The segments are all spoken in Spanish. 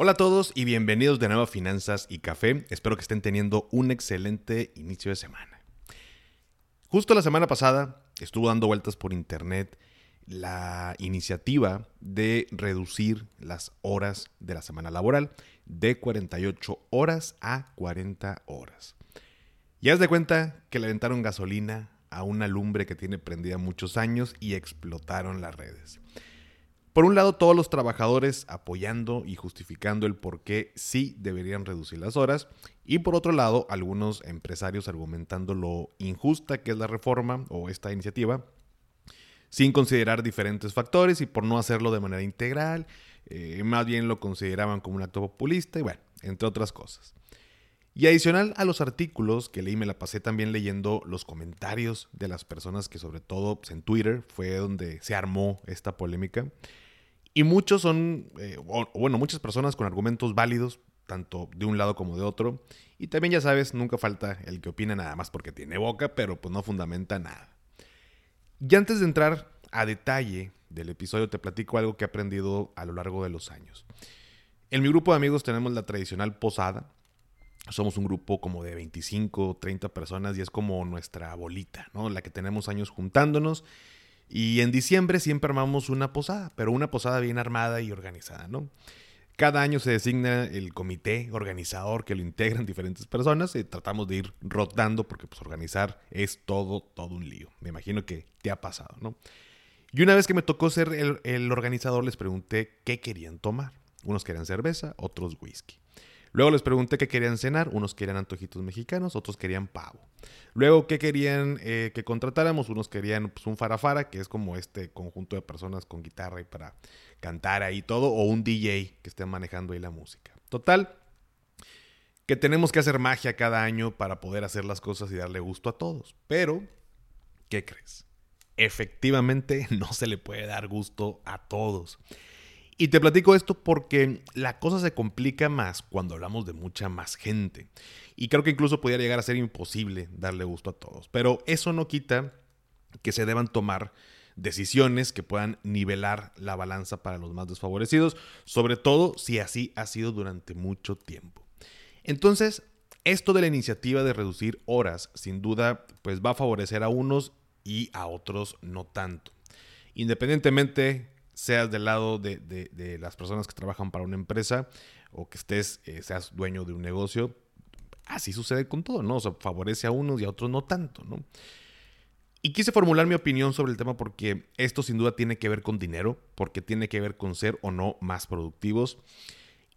Hola a todos y bienvenidos de nuevo a Finanzas y Café. Espero que estén teniendo un excelente inicio de semana. Justo la semana pasada estuvo dando vueltas por internet la iniciativa de reducir las horas de la semana laboral de 48 horas a 40 horas. Ya es de cuenta que le aventaron gasolina a una lumbre que tiene prendida muchos años y explotaron las redes. Por un lado, todos los trabajadores apoyando y justificando el por qué sí deberían reducir las horas. Y por otro lado, algunos empresarios argumentando lo injusta que es la reforma o esta iniciativa, sin considerar diferentes factores y por no hacerlo de manera integral. Eh, más bien lo consideraban como un acto populista y bueno, entre otras cosas. Y adicional a los artículos que leí, me la pasé también leyendo los comentarios de las personas que sobre todo en Twitter fue donde se armó esta polémica. Y muchos son, eh, bueno, muchas personas con argumentos válidos, tanto de un lado como de otro. Y también ya sabes, nunca falta el que opina nada más porque tiene boca, pero pues no fundamenta nada. Y antes de entrar a detalle del episodio, te platico algo que he aprendido a lo largo de los años. En mi grupo de amigos tenemos la tradicional posada. Somos un grupo como de 25, 30 personas y es como nuestra bolita, ¿no? La que tenemos años juntándonos y en diciembre siempre armamos una posada, pero una posada bien armada y organizada, ¿no? Cada año se designa el comité organizador que lo integran diferentes personas y tratamos de ir rotando porque pues organizar es todo, todo un lío. Me imagino que te ha pasado, ¿no? Y una vez que me tocó ser el, el organizador les pregunté qué querían tomar. Unos querían cerveza, otros whisky. Luego les pregunté qué querían cenar. Unos querían antojitos mexicanos, otros querían pavo. Luego, ¿qué querían eh, que contratáramos? Unos querían pues, un farafara, que es como este conjunto de personas con guitarra y para cantar ahí todo, o un DJ que esté manejando ahí la música. Total, que tenemos que hacer magia cada año para poder hacer las cosas y darle gusto a todos. Pero, ¿qué crees? Efectivamente, no se le puede dar gusto a todos. Y te platico esto porque la cosa se complica más cuando hablamos de mucha más gente. Y creo que incluso podría llegar a ser imposible darle gusto a todos. Pero eso no quita que se deban tomar decisiones que puedan nivelar la balanza para los más desfavorecidos, sobre todo si así ha sido durante mucho tiempo. Entonces, esto de la iniciativa de reducir horas, sin duda, pues va a favorecer a unos y a otros no tanto. Independientemente seas del lado de, las personas que trabajan para una empresa o que estés, eh, seas dueño de un negocio, así sucede con todo, ¿no? O sea, favorece a unos y a otros no tanto, ¿no? Y quise formular mi opinión sobre el tema porque esto sin duda tiene que ver con dinero, porque tiene que ver con ser o no más productivos.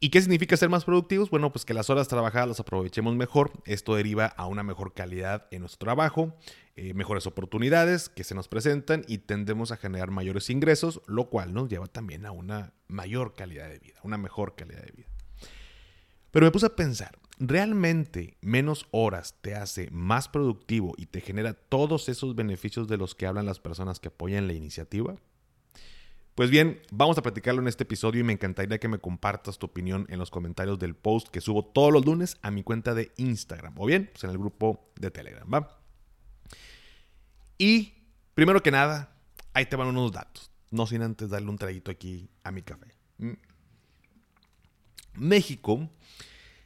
¿Y qué significa ser más productivos? Bueno, pues que las horas trabajadas las aprovechemos mejor. Esto deriva a una mejor calidad en nuestro trabajo, eh, mejores oportunidades que se nos presentan y tendemos a generar mayores ingresos, lo cual nos lleva también a una mayor calidad de vida, una mejor calidad de vida. Pero me puse a pensar, ¿realmente menos horas te hace más productivo y te genera todos esos beneficios de los que hablan las personas que apoyan la iniciativa? Pues bien, vamos a platicarlo en este episodio y me encantaría que me compartas tu opinión en los comentarios del post que subo todos los lunes a mi cuenta de Instagram o bien pues en el grupo de Telegram. Y primero que nada, ahí te van unos datos, no sin antes darle un traguito aquí a mi café. Mm. México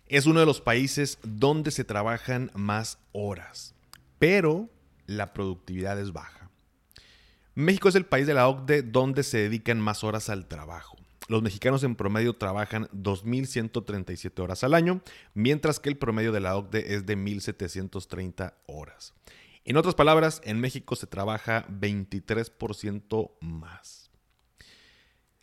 es uno de los países donde se trabajan más horas, pero la productividad es baja. México es el país de la OCDE donde se dedican más horas al trabajo. Los mexicanos en promedio trabajan 2.137 horas al año, mientras que el promedio de la OCDE es de 1.730 horas. En otras palabras, en México se trabaja 23% más.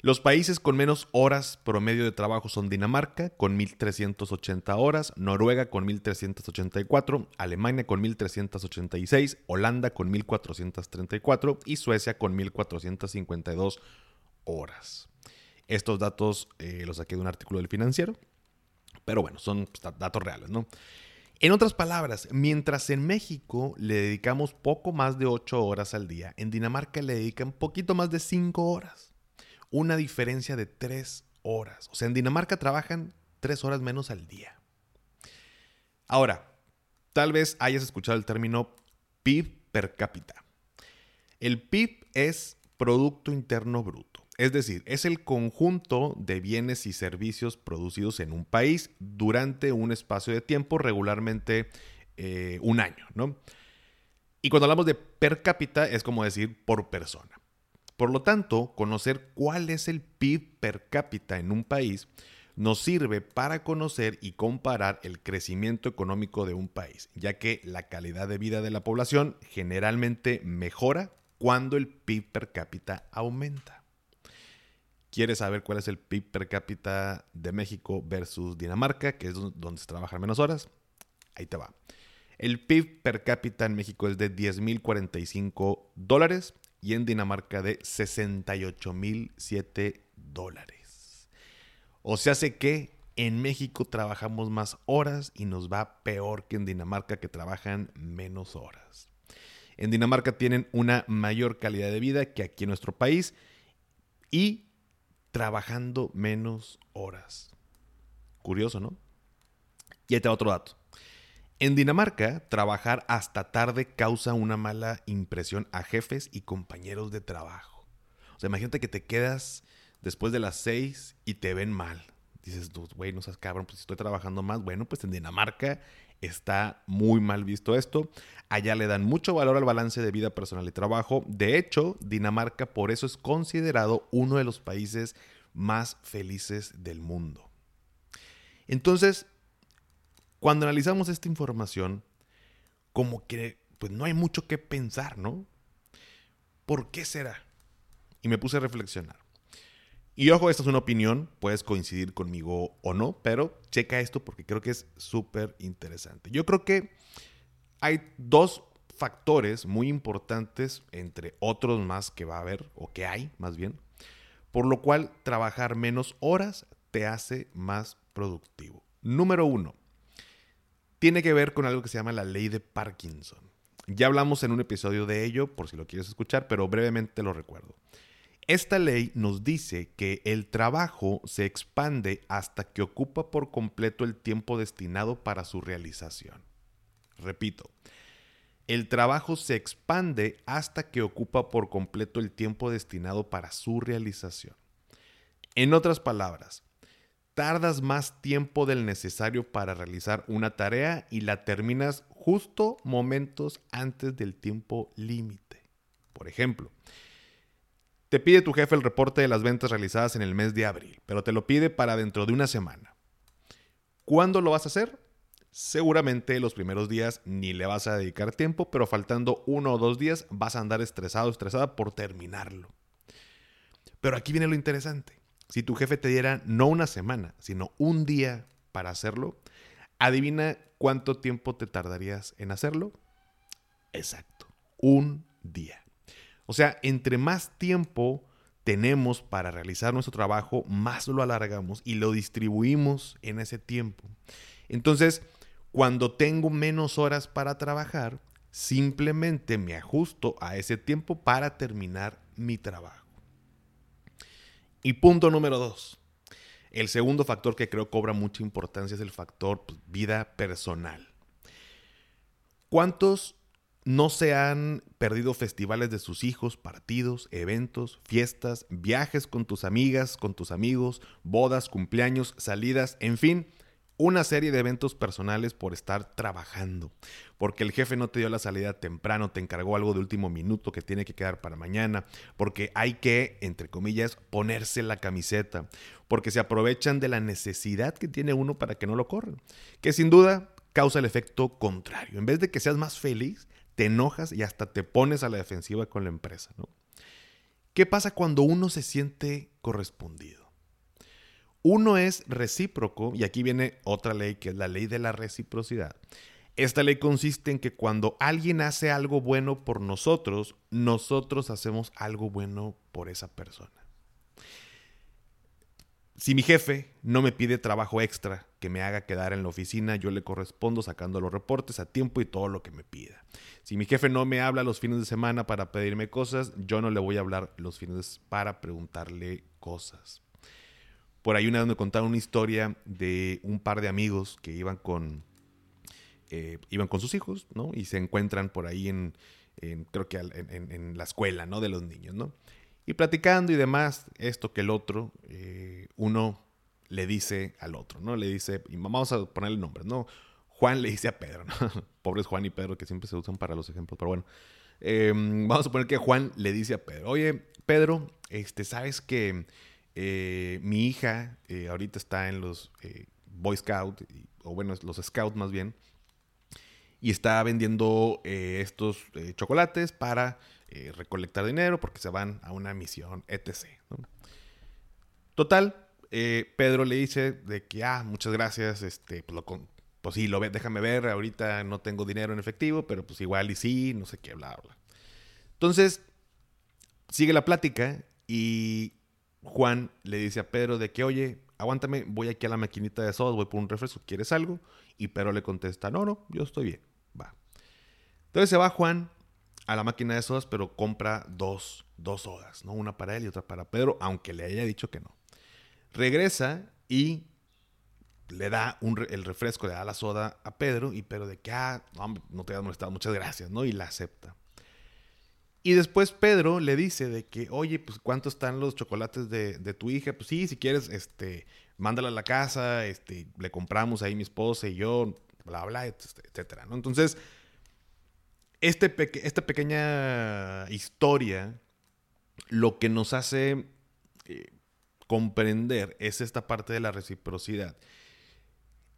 Los países con menos horas promedio de trabajo son Dinamarca con 1.380 horas, Noruega con 1.384, Alemania con 1.386, Holanda con 1.434 y Suecia con 1.452 horas. Estos datos eh, los saqué de un artículo del financiero. Pero bueno, son pues, datos reales, ¿no? En otras palabras, mientras en México le dedicamos poco más de 8 horas al día, en Dinamarca le dedican poquito más de 5 horas. Una diferencia de 3 horas. O sea, en Dinamarca trabajan 3 horas menos al día. Ahora, tal vez hayas escuchado el término PIB per cápita. El PIB es Producto Interno Bruto. Es decir, es el conjunto de bienes y servicios producidos en un país durante un espacio de tiempo, regularmente eh, un año, ¿no? Y cuando hablamos de per cápita es como decir por persona. Por lo tanto, conocer cuál es el PIB per cápita en un país nos sirve para conocer y comparar el crecimiento económico de un país, ya que la calidad de vida de la población generalmente mejora cuando el PIB per cápita aumenta. ¿Quieres saber cuál es el PIB per cápita de México versus Dinamarca, que es donde se trabajan menos horas? Ahí te va. El PIB per cápita en México es de 10.045 dólares y en Dinamarca de 68.007 dólares. O sea, hace que en México trabajamos más horas y nos va peor que en Dinamarca que trabajan menos horas. En Dinamarca tienen una mayor calidad de vida que aquí en nuestro país y trabajando menos horas. Curioso, ¿no? Y ahí te otro dato. En Dinamarca, trabajar hasta tarde causa una mala impresión a jefes y compañeros de trabajo. O sea, imagínate que te quedas después de las seis y te ven mal. Dices, güey, no seas cabrón, pues estoy trabajando más. Bueno, pues en Dinamarca está muy mal visto esto. Allá le dan mucho valor al balance de vida personal y trabajo. De hecho, Dinamarca por eso es considerado uno de los países más felices del mundo. Entonces, cuando analizamos esta información, como que pues no hay mucho que pensar, ¿no? ¿Por qué será? Y me puse a reflexionar. Y ojo, esta es una opinión, puedes coincidir conmigo o no, pero checa esto porque creo que es súper interesante. Yo creo que hay dos factores muy importantes, entre otros más que va a haber, o que hay más bien, por lo cual trabajar menos horas te hace más productivo. Número uno, tiene que ver con algo que se llama la ley de Parkinson. Ya hablamos en un episodio de ello, por si lo quieres escuchar, pero brevemente lo recuerdo. Esta ley nos dice que el trabajo se expande hasta que ocupa por completo el tiempo destinado para su realización. Repito, el trabajo se expande hasta que ocupa por completo el tiempo destinado para su realización. En otras palabras, tardas más tiempo del necesario para realizar una tarea y la terminas justo momentos antes del tiempo límite. Por ejemplo, te pide tu jefe el reporte de las ventas realizadas en el mes de abril, pero te lo pide para dentro de una semana. ¿Cuándo lo vas a hacer? Seguramente los primeros días ni le vas a dedicar tiempo, pero faltando uno o dos días vas a andar estresado, estresada por terminarlo. Pero aquí viene lo interesante. Si tu jefe te diera no una semana, sino un día para hacerlo, adivina cuánto tiempo te tardarías en hacerlo. Exacto, un día. O sea, entre más tiempo tenemos para realizar nuestro trabajo, más lo alargamos y lo distribuimos en ese tiempo. Entonces, cuando tengo menos horas para trabajar, simplemente me ajusto a ese tiempo para terminar mi trabajo. Y punto número dos. El segundo factor que creo cobra mucha importancia es el factor pues, vida personal. ¿Cuántos no se han perdido festivales de sus hijos, partidos, eventos, fiestas, viajes con tus amigas, con tus amigos, bodas, cumpleaños, salidas, en fin, una serie de eventos personales por estar trabajando. Porque el jefe no te dio la salida temprano, te encargó algo de último minuto que tiene que quedar para mañana, porque hay que, entre comillas, ponerse la camiseta, porque se aprovechan de la necesidad que tiene uno para que no lo corran, que sin duda causa el efecto contrario. En vez de que seas más feliz, te enojas y hasta te pones a la defensiva con la empresa. ¿no? ¿Qué pasa cuando uno se siente correspondido? Uno es recíproco, y aquí viene otra ley que es la ley de la reciprocidad. Esta ley consiste en que cuando alguien hace algo bueno por nosotros, nosotros hacemos algo bueno por esa persona. si mi jefe no me pide trabajo extra que me haga quedar en la oficina, yo le correspondo sacando los reportes a tiempo y todo lo que me pida. Si mi jefe no me habla los fines de semana para pedirme cosas, yo no le voy a hablar los fines para preguntarle cosas. Por ahí una vez me contaron una historia de un par de amigos que iban con, eh, iban con sus hijos, ¿no? Y se encuentran por ahí en, creo que en, la escuela, ¿no? De los niños, ¿no? Y platicando y demás, esto que el otro, eh, uno le dice al otro, ¿no? Le dice, y vamos a ponerle nombre, ¿no? Juan le dice a Pedro, ¿no? Pobres Juan y Pedro que siempre se usan para los ejemplos, pero bueno. Em, vamos a suponer que Juan le dice a Pedro, oye, Pedro, este, ¿sabes que eh, mi hija eh, ahorita está en los Boy Scout, o bueno, los Scouts más bien, y está vendiendo estos chocolates para eh, recolectar dinero porque se van a una misión, etc. Total, eh, Pedro le dice de que, ah, muchas gracias, este, pues, pues sí, lo déjame ver, ahorita no tengo dinero en efectivo, pero pues igual y sí, no sé qué, bla, bla. Entonces, sigue la plática y Juan le dice a Pedro de que, oye, aguántame, voy aquí a la maquinita de sodas, voy por un refresco, ¿quieres algo? Y Pedro le contesta, no, no, yo estoy bien, va. Entonces se va Juan, a la máquina de sodas, pero compra dos, dos sodas, ¿no? Una para él y otra para Pedro, aunque le haya dicho que no. Regresa y le da el refresco, le da la soda a Pedro y Pedro de que, ah, no, te había molestado, muchas gracias, ¿no? Y la acepta. Y después Pedro le dice de que, oye, pues ¿cuántos están los chocolates de, de, tu hija? Pues sí, si quieres, este, mándala a la casa, este, le compramos ahí mi esposa y yo, bla, bla, etcétera, ¿no? Entonces, este esta pequeña historia lo que nos hace eh, comprender es esta parte de la reciprocidad.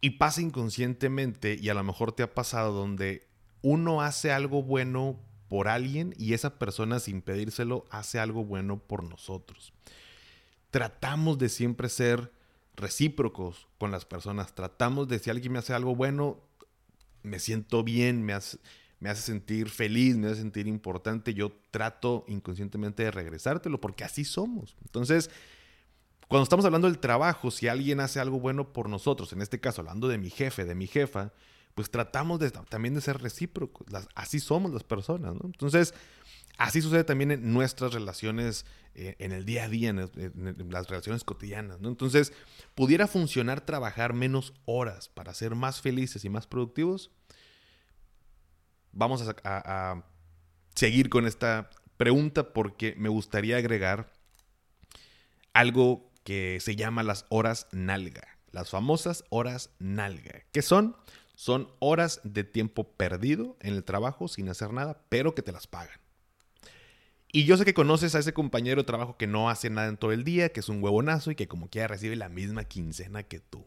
Y pasa inconscientemente, y a lo mejor te ha pasado, donde uno hace algo bueno por alguien y esa persona sin pedírselo hace algo bueno por nosotros. Tratamos de siempre ser recíprocos con las personas. Tratamos de si alguien me hace algo bueno, me siento bien, me hace, sentir feliz, me hace sentir importante, yo trato inconscientemente de regresártelo porque así somos. Entonces, cuando estamos hablando del trabajo, si alguien hace algo bueno por nosotros, en este caso hablando de mi jefe, de mi jefa, pues tratamos de, también de ser recíprocos. así somos las personas, ¿no? Entonces, así sucede también en nuestras relaciones eh, en el día a día, en, las relaciones cotidianas. Entonces, ¿pudiera funcionar trabajar menos horas para ser más felices y más productivos? vamos a, seguir con esta pregunta porque me gustaría agregar algo que se llama las horas nalga. Las famosas horas nalga. ¿Qué son? Son horas de tiempo perdido en el trabajo sin hacer nada, pero que te las pagan. Y yo sé que conoces a ese compañero de trabajo que no hace nada en todo el día, que es un huevonazo y que como quiera recibe la misma quincena que tú.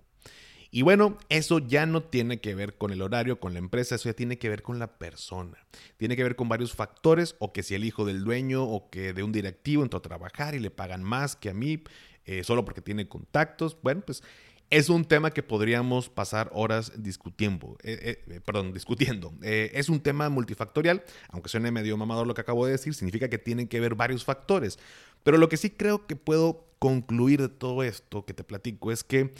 Y bueno, eso ya no tiene que ver con el horario, con la empresa, eso ya tiene que ver con la persona. Tiene que ver con varios factores, o que si el hijo del dueño o que de un directivo entró a trabajar y le pagan más que a mí, eh, solo porque tiene contactos. Bueno, pues es un tema que podríamos pasar horas discutiendo. Eh, eh, perdón, discutiendo. es un tema multifactorial, aunque suene medio mamador lo que acabo de decir, significa que tienen que ver varios factores. Pero lo que sí creo que puedo concluir de todo esto que te platico es que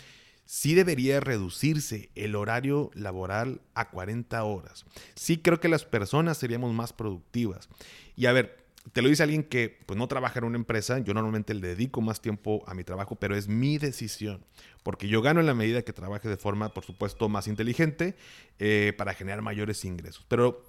sí debería reducirse el horario laboral a 40 horas. Sí creo que las personas seríamos más productivas. Y a ver, te lo dice alguien que pues no trabaja en una empresa, yo normalmente le dedico más tiempo a mi trabajo, pero es mi decisión, porque yo gano en la medida que trabaje de forma, por supuesto, más inteligente eh, para generar mayores ingresos. Pero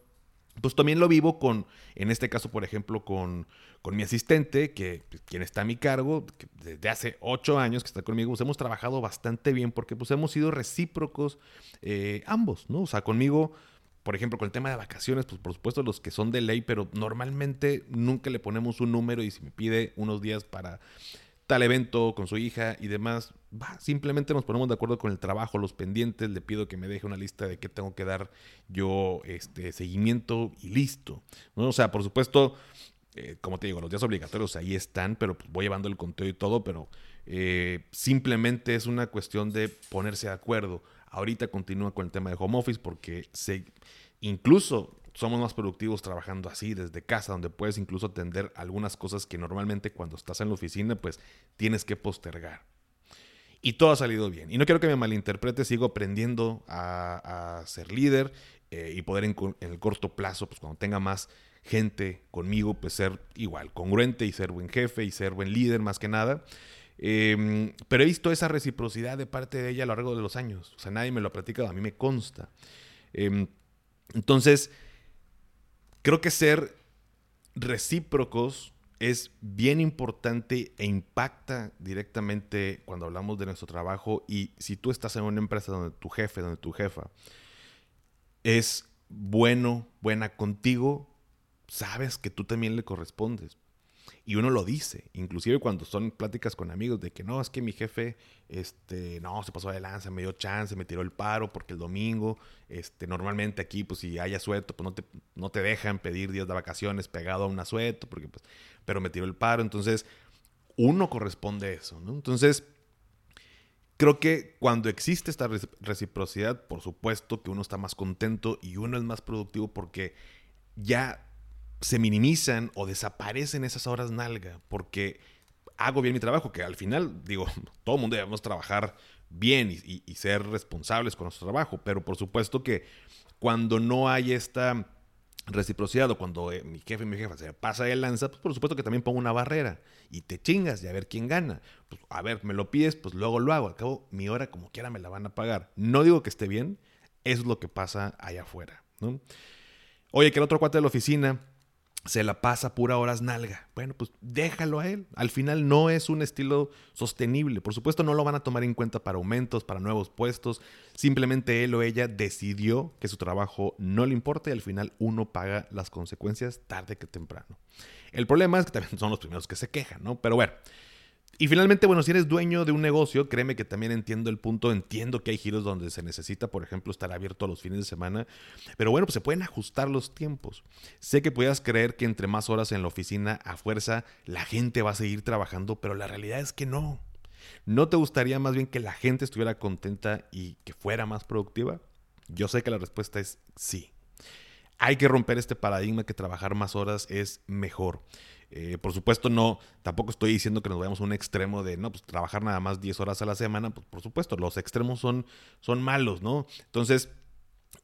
pues también lo vivo con, en este caso, por ejemplo, con, con mi asistente, que pues, quien está a mi cargo, desde hace ocho años que está conmigo, pues hemos trabajado bastante bien porque pues hemos sido recíprocos eh, ambos, ¿no? O sea, conmigo, por ejemplo, con el tema de vacaciones, pues por supuesto los que son de ley, pero normalmente nunca le ponemos un número y si me pide unos días para tal evento con su hija y demás, va, simplemente nos ponemos de acuerdo con el trabajo, los pendientes, le pido que me deje una lista de qué tengo que dar yo este seguimiento y listo. ¿no? O sea, por supuesto, eh, como te digo, los días obligatorios ahí están, pero pues voy llevando el conteo y todo, pero eh, simplemente es una cuestión de ponerse de acuerdo. Ahorita continúa con el tema de home office porque se, incluso somos más productivos trabajando así desde casa, donde puedes incluso atender algunas cosas que normalmente cuando estás en la oficina, pues tienes que postergar. Y todo ha salido bien. Y no quiero que me malinterprete, sigo aprendiendo a, ser líder eh, y poder en, el corto plazo, pues cuando tenga más gente conmigo, pues ser igual, congruente y ser buen jefe y ser buen líder más que nada. Em, pero he visto esa reciprocidad de parte de ella a lo largo de los años. O sea, nadie me lo ha platicado, a mí me consta. Em, entonces, creo que ser recíprocos es bien importante e impacta directamente cuando hablamos de nuestro trabajo y si tú estás en una empresa donde tu jefe, donde tu jefa es bueno, buena contigo, sabes que tú también le correspondes. Y uno lo dice, inclusive cuando son pláticas con amigos de que no, es que mi jefe, este, no, se pasó de lanza, me dio chance, me tiró el paro porque el domingo, este, normalmente aquí, pues si hay asueto, pues no te, no te dejan pedir días de vacaciones pegado a un asueto, porque pues, pero me tiró el paro, entonces uno corresponde a eso, ¿no? Entonces, creo que cuando existe esta reciprocidad, por supuesto que uno está más contento y uno es más productivo porque ya se minimizan o desaparecen esas horas nalga porque hago bien mi trabajo, que al final, digo, todo el mundo debemos trabajar bien y, ser responsables con nuestro trabajo, pero por supuesto que cuando no hay esta reciprocidad o cuando eh, mi jefe y mi jefa se pasa de lanza, pues por supuesto que también pongo una barrera y te chingas y a ver quién gana. Pues a ver, me lo pides, pues luego lo hago. Al cabo, mi hora como quiera me la van a pagar. No digo que esté bien, eso es lo que pasa allá afuera. ¿no? Oye, que el otro cuate de la oficina se la pasa pura horas nalga. Bueno, pues déjalo a él. Al final no es un estilo sostenible. Por supuesto no lo van a tomar en cuenta para aumentos, para nuevos puestos. Simplemente él o ella decidió que su trabajo no le importa y al final uno paga las consecuencias tarde que temprano. El problema es que también son los primeros que se quejan, ¿no? Pero bueno, y finalmente, bueno, si eres dueño de un negocio, créeme que también entiendo el punto, entiendo que hay giros donde se necesita, por ejemplo, estar abierto a los fines de semana, pero bueno, pues se pueden ajustar los tiempos. Sé que puedas creer que entre más horas en la oficina, a fuerza, la gente va a seguir trabajando, pero la realidad es que no. ¿No te gustaría más bien que la gente estuviera contenta y que fuera más productiva? Yo sé que la respuesta es sí. Hay que romper este paradigma que trabajar más horas es mejor. Eh, por supuesto, no, tampoco estoy diciendo que nos vayamos a un extremo de, no, pues trabajar nada más 10 horas a la semana, pues por supuesto, los extremos son, son malos, ¿no? Entonces,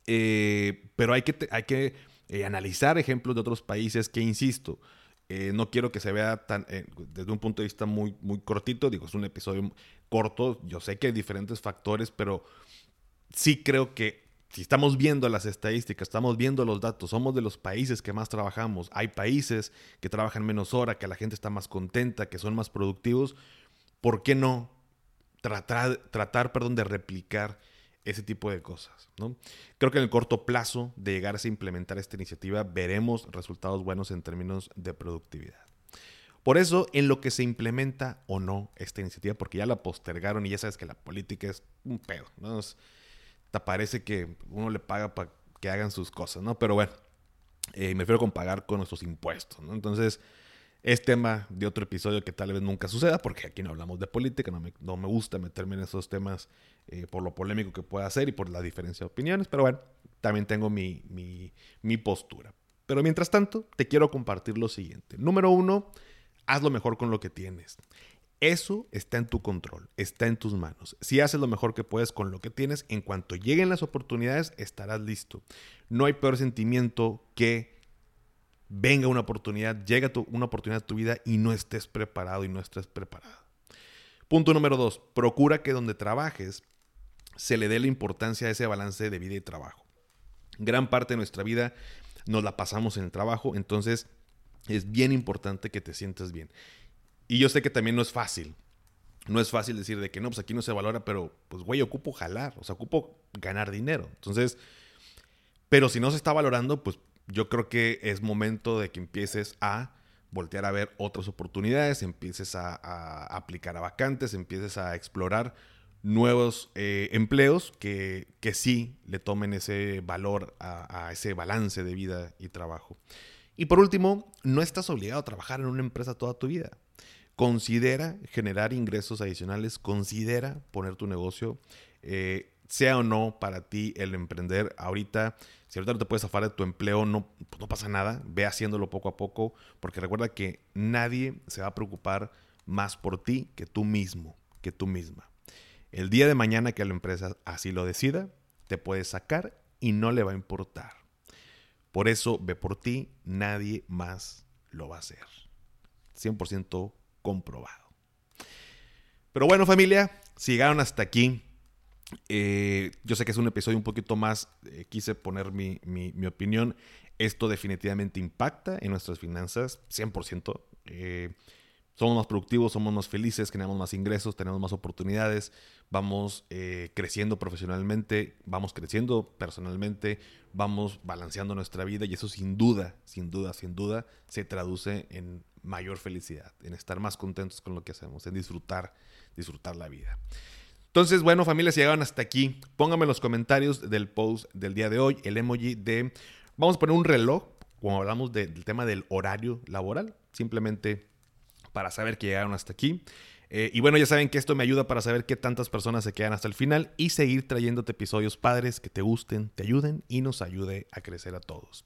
eh, pero hay que, hay que eh, analizar ejemplos de otros países que, insisto, no quiero que se vea tan, desde un punto de vista muy, muy cortito, digo, es un episodio corto, yo sé que hay diferentes factores, pero sí creo que si estamos viendo las estadísticas, estamos viendo los datos, somos de los países que más trabajamos, hay países que trabajan menos hora, que la gente está más contenta, que son más productivos, ¿por qué no tratar, tratar perdón, de replicar ese tipo de cosas? ¿no? Creo que en el corto plazo de llegar a implementar esta iniciativa veremos resultados buenos en términos de productividad. Por eso, en lo que se implementa o no esta iniciativa, porque ya la postergaron y ya sabes que la política es un pedo, ¿no? Parece que uno le paga para que hagan sus cosas, ¿no? Pero bueno, eh, me refiero con pagar con nuestros impuestos, ¿no? Entonces, es tema de otro episodio que tal vez nunca suceda, porque aquí no hablamos de política, no me, no me gusta meterme en esos temas eh, por lo polémico que pueda ser y por la diferencia de opiniones, pero bueno, también tengo mi, mi, mi postura. Pero mientras tanto, te quiero compartir lo siguiente. Número uno, haz lo mejor con lo que tienes. Eso está en tu control, está en tus manos. Si haces lo mejor que puedes con lo que tienes, en cuanto lleguen las oportunidades, estarás listo. No hay peor sentimiento que venga una oportunidad, llega una oportunidad a tu vida y no estés preparado y no estés preparado. Punto número dos, procura que donde trabajes se le dé la importancia a ese balance de vida y trabajo. Gran parte de nuestra vida nos la pasamos en el trabajo, entonces es bien importante que te sientas bien. Y yo sé que también no es fácil. No es fácil decir de que no, pues aquí no se valora, pero pues güey, ocupo jalar, o sea, ocupo ganar dinero. Entonces, pero si no se está valorando, pues yo creo que es momento de que empieces a voltear a ver otras oportunidades, empieces a, aplicar a vacantes, empieces a explorar nuevos eh, empleos que, que, sí le tomen ese valor a, a, ese balance de vida y trabajo. Y por último, no estás obligado a trabajar en una empresa toda tu vida. Considera generar ingresos adicionales, considera poner tu negocio, eh, sea o no para ti el emprender ahorita. Si ahorita no te puedes zafar de tu empleo, no, pues no pasa nada, ve haciéndolo poco a poco, porque recuerda que nadie se va a preocupar más por ti que tú mismo, que tú misma. El día de mañana que la empresa así lo decida, te puede sacar y no le va a importar. Por eso ve por ti, nadie más lo va a hacer. 100% comprobado. Pero bueno familia, si llegaron hasta aquí, eh, yo sé que es un episodio un poquito más, eh, quise poner mi, mi, opinión. Esto definitivamente impacta en nuestras finanzas, 100%. Eh, somos más productivos, somos más felices, generamos más ingresos, tenemos más oportunidades, vamos eh, creciendo profesionalmente, vamos creciendo personalmente, vamos balanceando nuestra vida y eso sin duda, sin duda, sin duda se traduce en mayor felicidad, en estar más contentos con lo que hacemos, en disfrutar, disfrutar la vida. Entonces, bueno, familia, si llegaron hasta aquí, pónganme en los comentarios del post del día de hoy el emoji de, vamos a poner un reloj, como hablamos del tema del horario laboral, simplemente para saber que llegaron hasta aquí. Eh, y bueno, ya saben que esto me ayuda para saber qué tantas personas se quedan hasta el final y seguir trayéndote episodios padres que te gusten, te ayuden y nos ayude a crecer a todos.